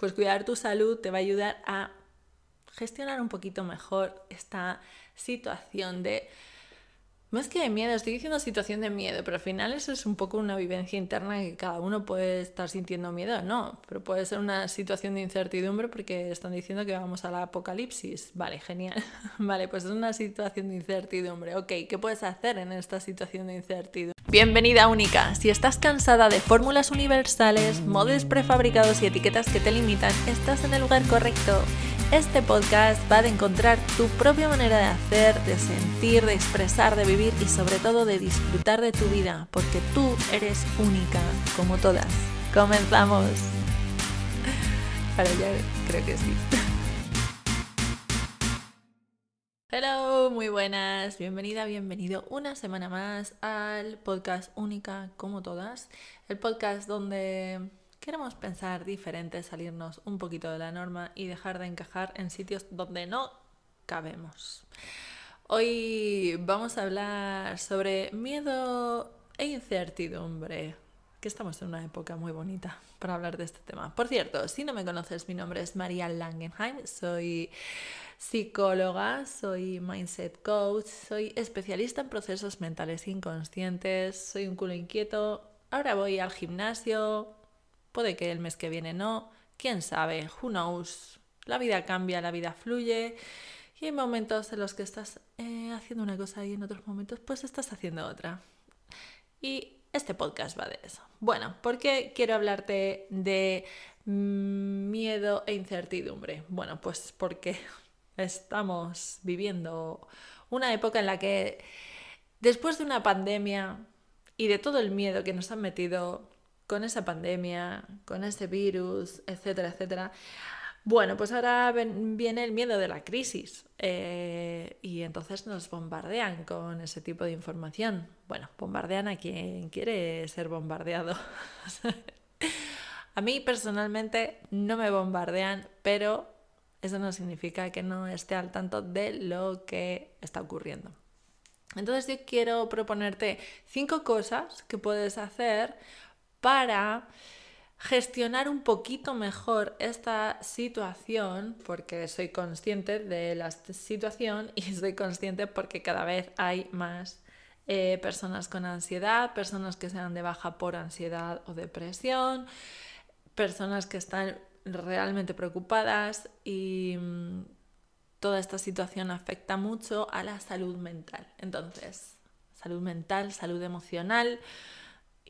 pues cuidar tu salud te va a ayudar a gestionar un poquito mejor esta situación de más que de miedo, estoy diciendo situación de miedo, pero al final eso es un poco una vivencia interna que cada uno puede estar sintiendo miedo, no, pero puede ser una situación de incertidumbre porque están diciendo que vamos a la apocalipsis. Vale, genial. Vale, pues es una situación de incertidumbre. Ok, ¿qué puedes hacer en esta situación de incertidumbre? Bienvenida única. Si estás cansada de fórmulas universales, modos prefabricados y etiquetas que te limitan, estás en el lugar correcto. Este podcast va a encontrar tu propia manera de hacer, de sentir, de expresar, de vivir y sobre todo de disfrutar de tu vida, porque tú eres única, como todas. Comenzamos. Para ya creo que sí. Hello, muy buenas, bienvenida, bienvenido una semana más al podcast Única como todas, el podcast donde Queremos pensar diferente, salirnos un poquito de la norma y dejar de encajar en sitios donde no cabemos. Hoy vamos a hablar sobre miedo e incertidumbre, que estamos en una época muy bonita para hablar de este tema. Por cierto, si no me conoces, mi nombre es María Langenheim, soy psicóloga, soy mindset coach, soy especialista en procesos mentales inconscientes, soy un culo inquieto, ahora voy al gimnasio, Puede que el mes que viene no, quién sabe, who knows. La vida cambia, la vida fluye y hay momentos en los que estás eh, haciendo una cosa y en otros momentos pues estás haciendo otra. Y este podcast va de eso. Bueno, ¿por qué quiero hablarte de miedo e incertidumbre? Bueno, pues porque estamos viviendo una época en la que después de una pandemia y de todo el miedo que nos han metido con esa pandemia, con ese virus, etcétera, etcétera. Bueno, pues ahora viene el miedo de la crisis eh, y entonces nos bombardean con ese tipo de información. Bueno, bombardean a quien quiere ser bombardeado. a mí personalmente no me bombardean, pero eso no significa que no esté al tanto de lo que está ocurriendo. Entonces yo quiero proponerte cinco cosas que puedes hacer para gestionar un poquito mejor esta situación, porque soy consciente de la situación y soy consciente porque cada vez hay más eh, personas con ansiedad, personas que se dan de baja por ansiedad o depresión, personas que están realmente preocupadas y mm, toda esta situación afecta mucho a la salud mental. Entonces, salud mental, salud emocional,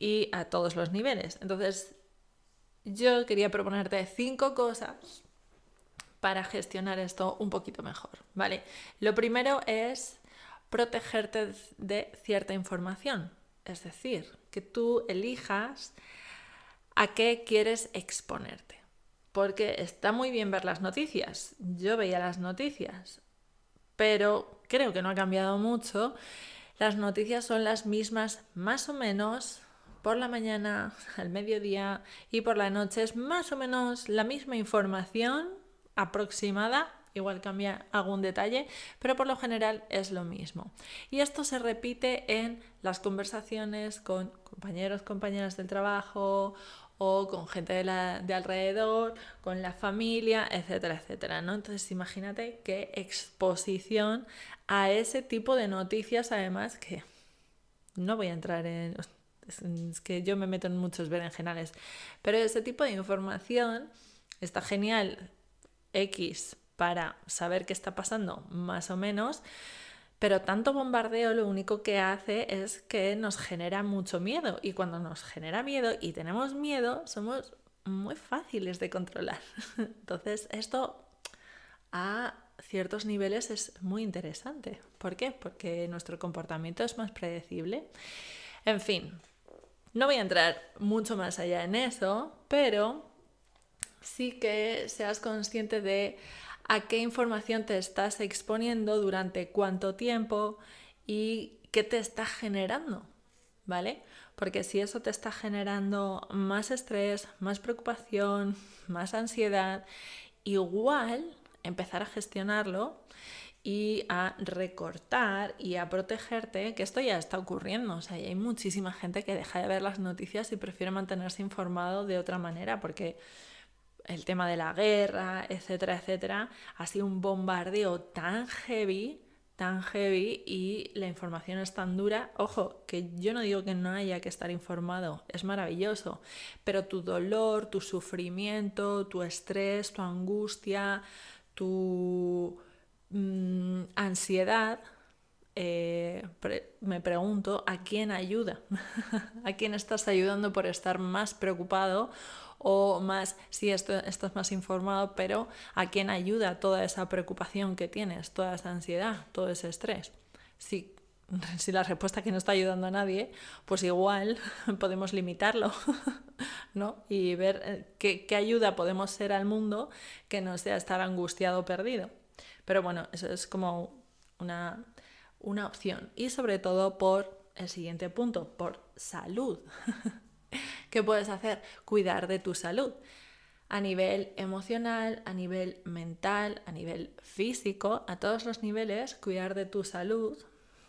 y a todos los niveles. Entonces, yo quería proponerte cinco cosas para gestionar esto un poquito mejor, ¿vale? Lo primero es protegerte de cierta información, es decir, que tú elijas a qué quieres exponerte. Porque está muy bien ver las noticias. Yo veía las noticias, pero creo que no ha cambiado mucho. Las noticias son las mismas más o menos por la mañana, al mediodía y por la noche es más o menos la misma información aproximada, igual cambia algún detalle, pero por lo general es lo mismo. Y esto se repite en las conversaciones con compañeros, compañeras del trabajo o con gente de, de alrededor, con la familia, etcétera, etcétera. ¿no? Entonces imagínate qué exposición a ese tipo de noticias, además que no voy a entrar en es que yo me meto en muchos berenjenales. Pero ese tipo de información está genial, X, para saber qué está pasando, más o menos. Pero tanto bombardeo lo único que hace es que nos genera mucho miedo. Y cuando nos genera miedo y tenemos miedo, somos muy fáciles de controlar. Entonces, esto a ciertos niveles es muy interesante. ¿Por qué? Porque nuestro comportamiento es más predecible. En fin, no voy a entrar mucho más allá en eso, pero sí que seas consciente de a qué información te estás exponiendo durante cuánto tiempo y qué te está generando, ¿vale? Porque si eso te está generando más estrés, más preocupación, más ansiedad, igual empezar a gestionarlo y a recortar y a protegerte, que esto ya está ocurriendo. O sea, hay muchísima gente que deja de ver las noticias y prefiere mantenerse informado de otra manera, porque el tema de la guerra, etcétera, etcétera, ha sido un bombardeo tan heavy, tan heavy y la información es tan dura. Ojo, que yo no digo que no haya que estar informado, es maravilloso, pero tu dolor, tu sufrimiento, tu estrés, tu angustia, tu mm, ansiedad, eh, me pregunto a quién ayuda, a quién estás ayudando por estar más preocupado o más, si estás más informado, pero a quién ayuda toda esa preocupación que tienes, toda esa ansiedad, todo ese estrés. Si, si la respuesta que no está ayudando a nadie, pues igual podemos limitarlo, ¿no? Y ver eh, qué, qué ayuda podemos ser al mundo que no sea estar angustiado o perdido. Pero bueno, eso es como una una opción y sobre todo por el siguiente punto, por salud. ¿Qué puedes hacer? Cuidar de tu salud a nivel emocional, a nivel mental, a nivel físico, a todos los niveles, cuidar de tu salud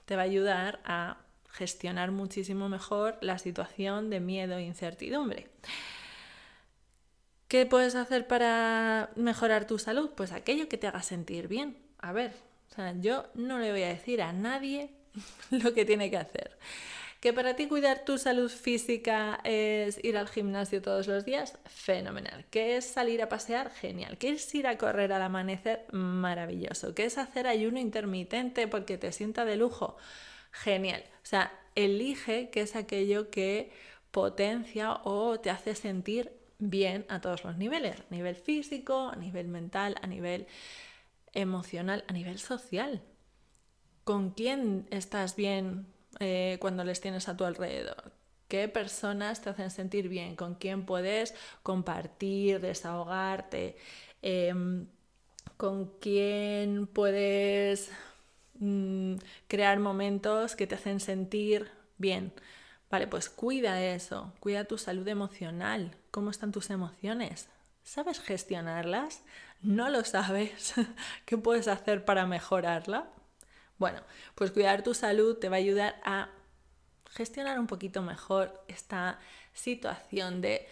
te va a ayudar a gestionar muchísimo mejor la situación de miedo e incertidumbre. ¿Qué puedes hacer para mejorar tu salud? Pues aquello que te haga sentir bien. A ver, o sea, yo no le voy a decir a nadie lo que tiene que hacer. Que para ti cuidar tu salud física es ir al gimnasio todos los días, fenomenal. Que es salir a pasear, genial. Que es ir a correr al amanecer, maravilloso. Que es hacer ayuno intermitente porque te sienta de lujo, genial. O sea, elige qué es aquello que potencia o te hace sentir bien a todos los niveles, a nivel físico, a nivel mental, a nivel emocional, a nivel social. ¿Con quién estás bien eh, cuando les tienes a tu alrededor? ¿Qué personas te hacen sentir bien? ¿Con quién puedes compartir, desahogarte? Em, ¿Con quién puedes mm, crear momentos que te hacen sentir bien? Vale, pues cuida eso, cuida tu salud emocional, cómo están tus emociones. ¿Sabes gestionarlas? ¿No lo sabes? ¿Qué puedes hacer para mejorarla? Bueno, pues cuidar tu salud te va a ayudar a gestionar un poquito mejor esta situación de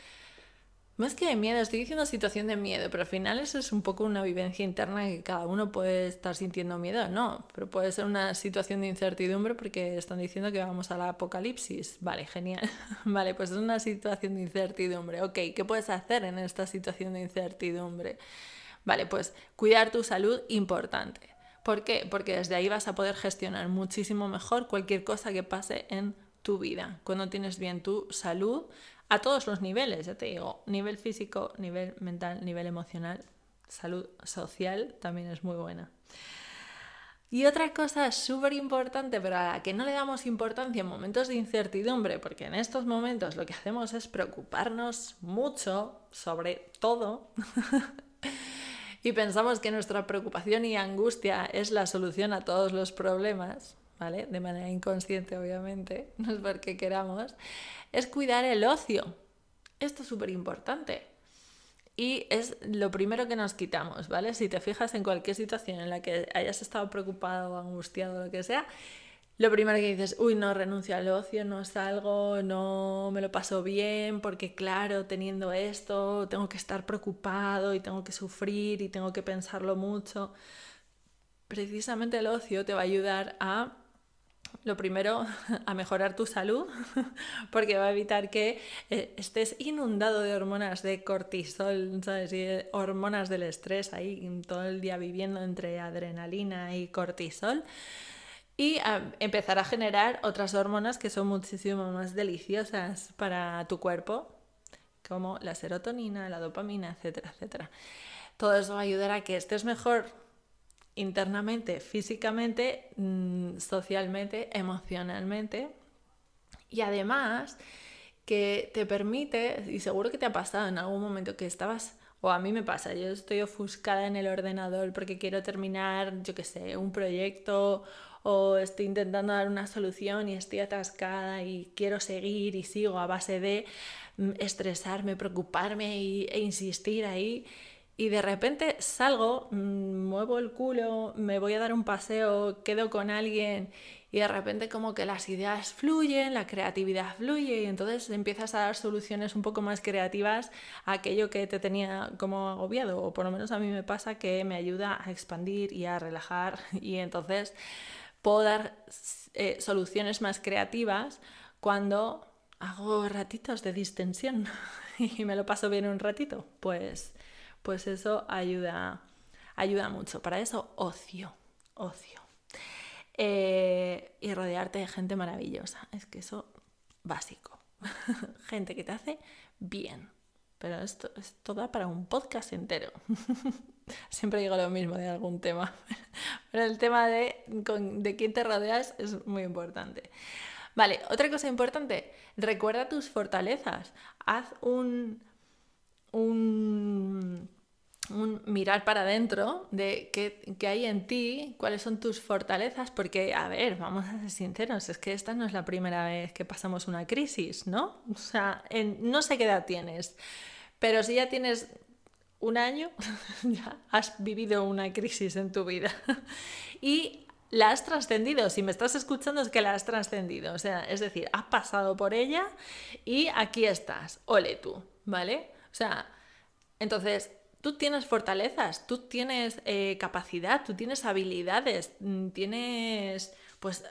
más que de miedo, estoy diciendo situación de miedo, pero al final eso es un poco una vivencia interna que cada uno puede estar sintiendo miedo, no, pero puede ser una situación de incertidumbre porque están diciendo que vamos al apocalipsis. Vale, genial. Vale, pues es una situación de incertidumbre. Ok, ¿qué puedes hacer en esta situación de incertidumbre? Vale, pues cuidar tu salud, importante. ¿Por qué? Porque desde ahí vas a poder gestionar muchísimo mejor cualquier cosa que pase en tu vida. Cuando tienes bien tu salud, a todos los niveles, ya te digo, nivel físico, nivel mental, nivel emocional, salud social también es muy buena. Y otra cosa súper importante, pero a la que no le damos importancia en momentos de incertidumbre, porque en estos momentos lo que hacemos es preocuparnos mucho sobre todo y pensamos que nuestra preocupación y angustia es la solución a todos los problemas, ¿vale? De manera inconsciente, obviamente, no es porque queramos es cuidar el ocio. Esto es súper importante. Y es lo primero que nos quitamos, ¿vale? Si te fijas en cualquier situación en la que hayas estado preocupado, angustiado, lo que sea, lo primero que dices, uy, no renuncio al ocio, no salgo, no me lo paso bien, porque claro, teniendo esto, tengo que estar preocupado y tengo que sufrir y tengo que pensarlo mucho. Precisamente el ocio te va a ayudar a lo primero, a mejorar tu salud, porque va a evitar que eh, estés inundado de hormonas de cortisol, ¿sabes? Y hormonas del estrés ahí todo el día viviendo entre adrenalina y cortisol. Y empezar a generar otras hormonas que son muchísimo más deliciosas para tu cuerpo, como la serotonina, la dopamina, etcétera, etcétera. Todo eso va a ayudar a que estés mejor internamente, físicamente, mm, socialmente, emocionalmente. Y además que te permite, y seguro que te ha pasado en algún momento que estabas, o a mí me pasa, yo estoy ofuscada en el ordenador porque quiero terminar, yo qué sé, un proyecto o estoy intentando dar una solución y estoy atascada y quiero seguir y sigo a base de mm, estresarme, preocuparme e insistir ahí. Y de repente salgo, mm, muevo el culo, me voy a dar un paseo, quedo con alguien y de repente como que las ideas fluyen, la creatividad fluye y entonces empiezas a dar soluciones un poco más creativas a aquello que te tenía como agobiado. O por lo menos a mí me pasa que me ayuda a expandir y a relajar y entonces puedo dar eh, soluciones más creativas cuando hago ratitos de distensión y me lo paso bien un ratito, pues pues eso ayuda, ayuda mucho. Para eso, ocio, ocio. Eh, y rodearte de gente maravillosa. Es que eso, básico. gente que te hace bien. Pero esto, esto da para un podcast entero. Siempre digo lo mismo de algún tema. Pero el tema de, de quién te rodeas es muy importante. Vale, otra cosa importante, recuerda tus fortalezas. Haz un, un, mirar para adentro de qué, hay en ti, cuáles son tus fortalezas, porque, a ver, vamos a ser sinceros, es que esta no es la primera vez que pasamos una crisis, ¿no? O sea, no sé qué edad tienes, pero si ya tienes un año, ya has vivido una crisis en tu vida. y la has trascendido. Si me estás escuchando es que la has trascendido. O sea, es decir, has pasado por ella y aquí estás. Ole tú, ¿vale? O sea, entonces, tú tienes fortalezas, tú tienes eh, capacidad, tú tienes habilidades, mm, tienes, pues,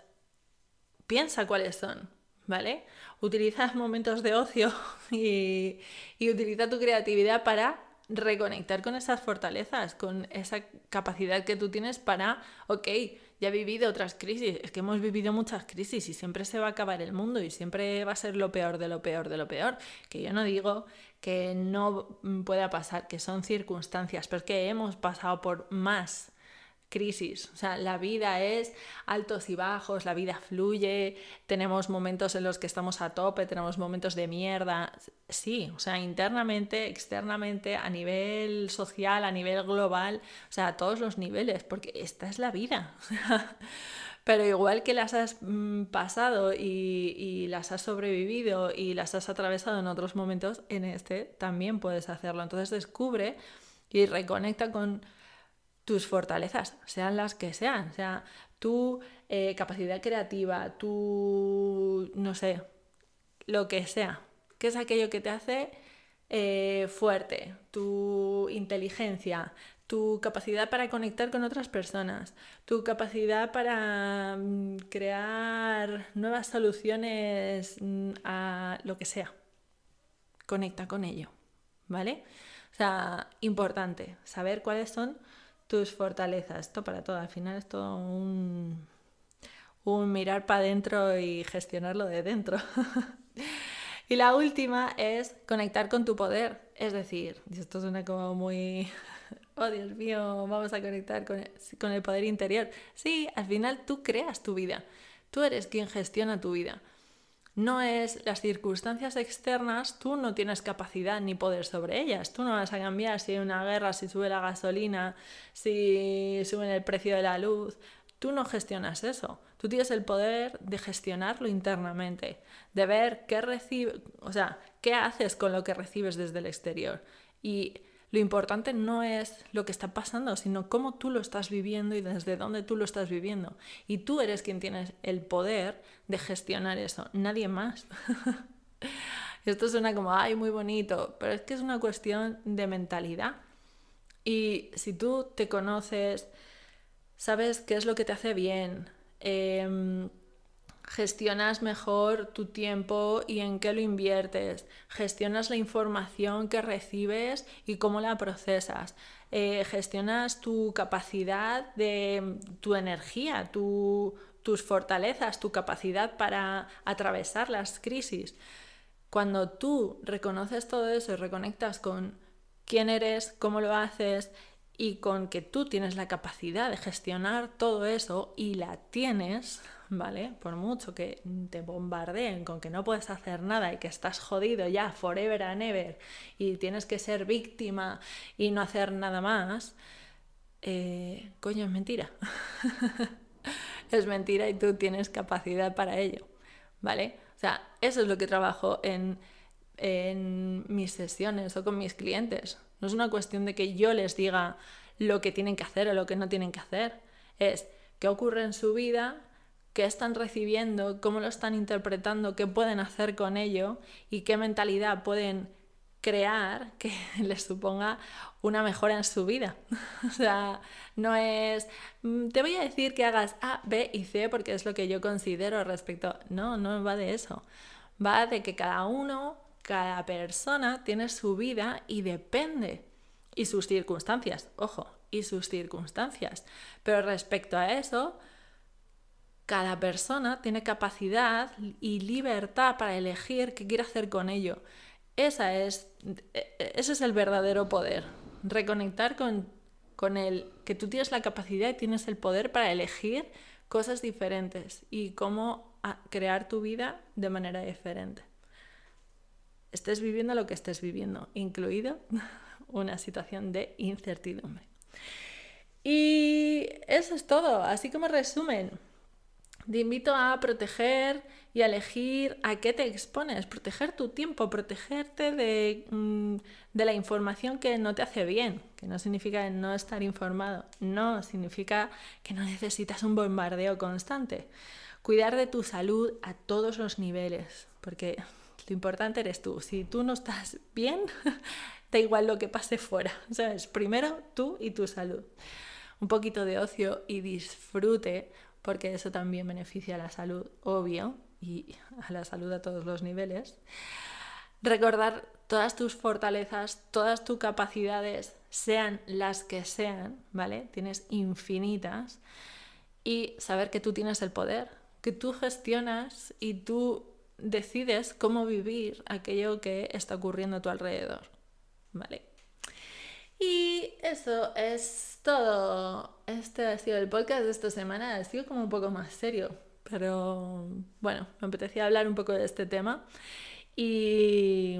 piensa cuáles son, ¿vale? Utiliza momentos de ocio y, y utiliza tu creatividad para reconectar con esas fortalezas, con esa capacidad que tú tienes para, ok, ya he vivido otras crisis, es que hemos vivido muchas crisis y siempre se va a acabar el mundo y siempre va a ser lo peor de lo peor de lo peor. Que yo no digo que no pueda pasar, que son circunstancias, pero es que hemos pasado por más crisis. O sea, la vida es altos y bajos, la vida fluye, tenemos momentos en los que estamos a tope, tenemos momentos de mierda. Sí, o sea, internamente, externamente, a nivel social, a nivel global, o sea, a todos los niveles, porque esta es la vida. Pero igual que las has mm, pasado y, y, las has sobrevivido y las has atravesado en otros momentos, en este también puedes hacerlo. Entonces descubre y reconecta con tus fortalezas, sean las que sean, sea, tu eh, capacidad creativa, tu, no sé, lo que sea, ¿qué es aquello que te hace eh, fuerte, tu inteligencia, tu capacidad para conectar con otras personas, tu capacidad para mm, crear nuevas soluciones mm, a lo que sea. Conecta con ello, ¿vale? O sea, importante saber cuáles son tus fortalezas. Esto para todo, al final es todo un, un mirar para adentro y gestionarlo de dentro. y la última es conectar con tu poder. Es decir, esto suena como muy, oh Dios mío, vamos a conectar con el, con el poder interior. Sí, al final tú creas tu vida. Tú eres quien gestiona tu vida no es las circunstancias externas, tú no tienes capacidad ni poder sobre ellas. Tú no vas a cambiar si hay una guerra, si sube la gasolina, si sube el precio de la luz. Tú no gestionas eso. Tú tienes el poder de gestionarlo internamente, de ver qué recibe, o sea, qué haces con lo que recibes desde el exterior. Y lo importante no es lo que está pasando, sino cómo tú lo estás viviendo y desde dónde tú lo estás viviendo. Y tú eres quien tienes el poder de gestionar eso, nadie más. Esto suena como, ay, muy bonito, pero es que es una cuestión de mentalidad. Y si tú te conoces, sabes qué es lo que te hace bien, eh, gestionas mejor tu tiempo y en qué lo inviertes, gestionas la información que recibes y cómo la procesas, eh, gestionas tu capacidad de tu energía, tus fortalezas, tu capacidad para atravesar las crisis. Cuando tú reconoces todo eso y reconectas con quién eres, cómo lo haces y con que tú tienes la capacidad de gestionar todo eso y la tienes, ¿vale? Por mucho que te bombardeen con que no puedes hacer nada y que estás jodido ya forever and ever y tienes que ser víctima y no hacer nada más, eh, coño, es mentira. es mentira y tú tienes capacidad para ello, ¿vale? O sea, eso es lo que trabajo en, en mis sesiones o con mis clientes. No es una cuestión de que yo les diga lo que tienen que hacer o lo que no tienen que hacer. Es qué ocurre en su vida, qué están recibiendo, cómo lo están interpretando, qué pueden hacer con ello y qué mentalidad pueden crear que les suponga una mejora en su vida. o sea, no es, mm, te voy a decir que hagas A, B y C porque es lo que yo considero respecto. No, no va de eso. Va de que cada uno, cada persona tiene su vida y depende. Y sus circunstancias, ojo, y sus circunstancias. Pero respecto a eso, cada persona tiene capacidad y libertad para elegir qué quiere hacer con ello. Esa es, e, e, ese es el verdadero poder. Reconectar con, con el que tú tienes la capacidad y tienes el poder para elegir cosas diferentes y cómo crear tu vida de manera diferente. Estés viviendo lo que estés viviendo, incluido una situación de incertidumbre. Y eso es todo. Así como resumen, te invito a proteger y a elegir a qué te expones, proteger tu tiempo, protegerte mm, de, la información que no te hace bien, que no significa no estar informado, no, significa que no necesitas un bombardeo constante. Cuidar de tu salud a todos los niveles, porque lo importante eres tú. Si tú no estás bien, da igual lo que pase fuera. ¿Sabes? Primero tú y tu salud. Un poquito de ocio y disfrute porque eso también beneficia a la salud, obvio, y a la salud a todos los niveles. Recordar todas tus fortalezas, todas tus capacidades, sean las que sean, ¿vale? Tienes infinitas. Y saber que tú tienes el poder, que tú gestionas y tú decides cómo vivir aquello que está ocurriendo a tu alrededor, ¿vale? Y eso es todo. Este ha sido el podcast de esta semana. Ha sido como un poco más serio, pero bueno, me apetecía hablar un poco de este tema. Y,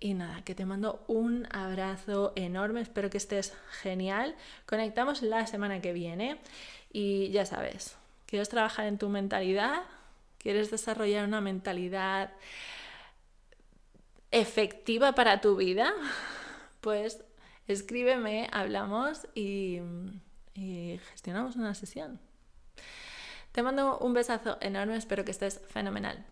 y nada, que te mando un abrazo enorme. Espero que estés genial. Conectamos la semana que viene. Y ya sabes, ¿quieres trabajar en tu mentalidad? ¿Quieres desarrollar una mentalidad efectiva para tu vida? Pues escríbeme, hablamos y, gestionamos una sesión. Te mando un besazo enorme, espero que estés fenomenal.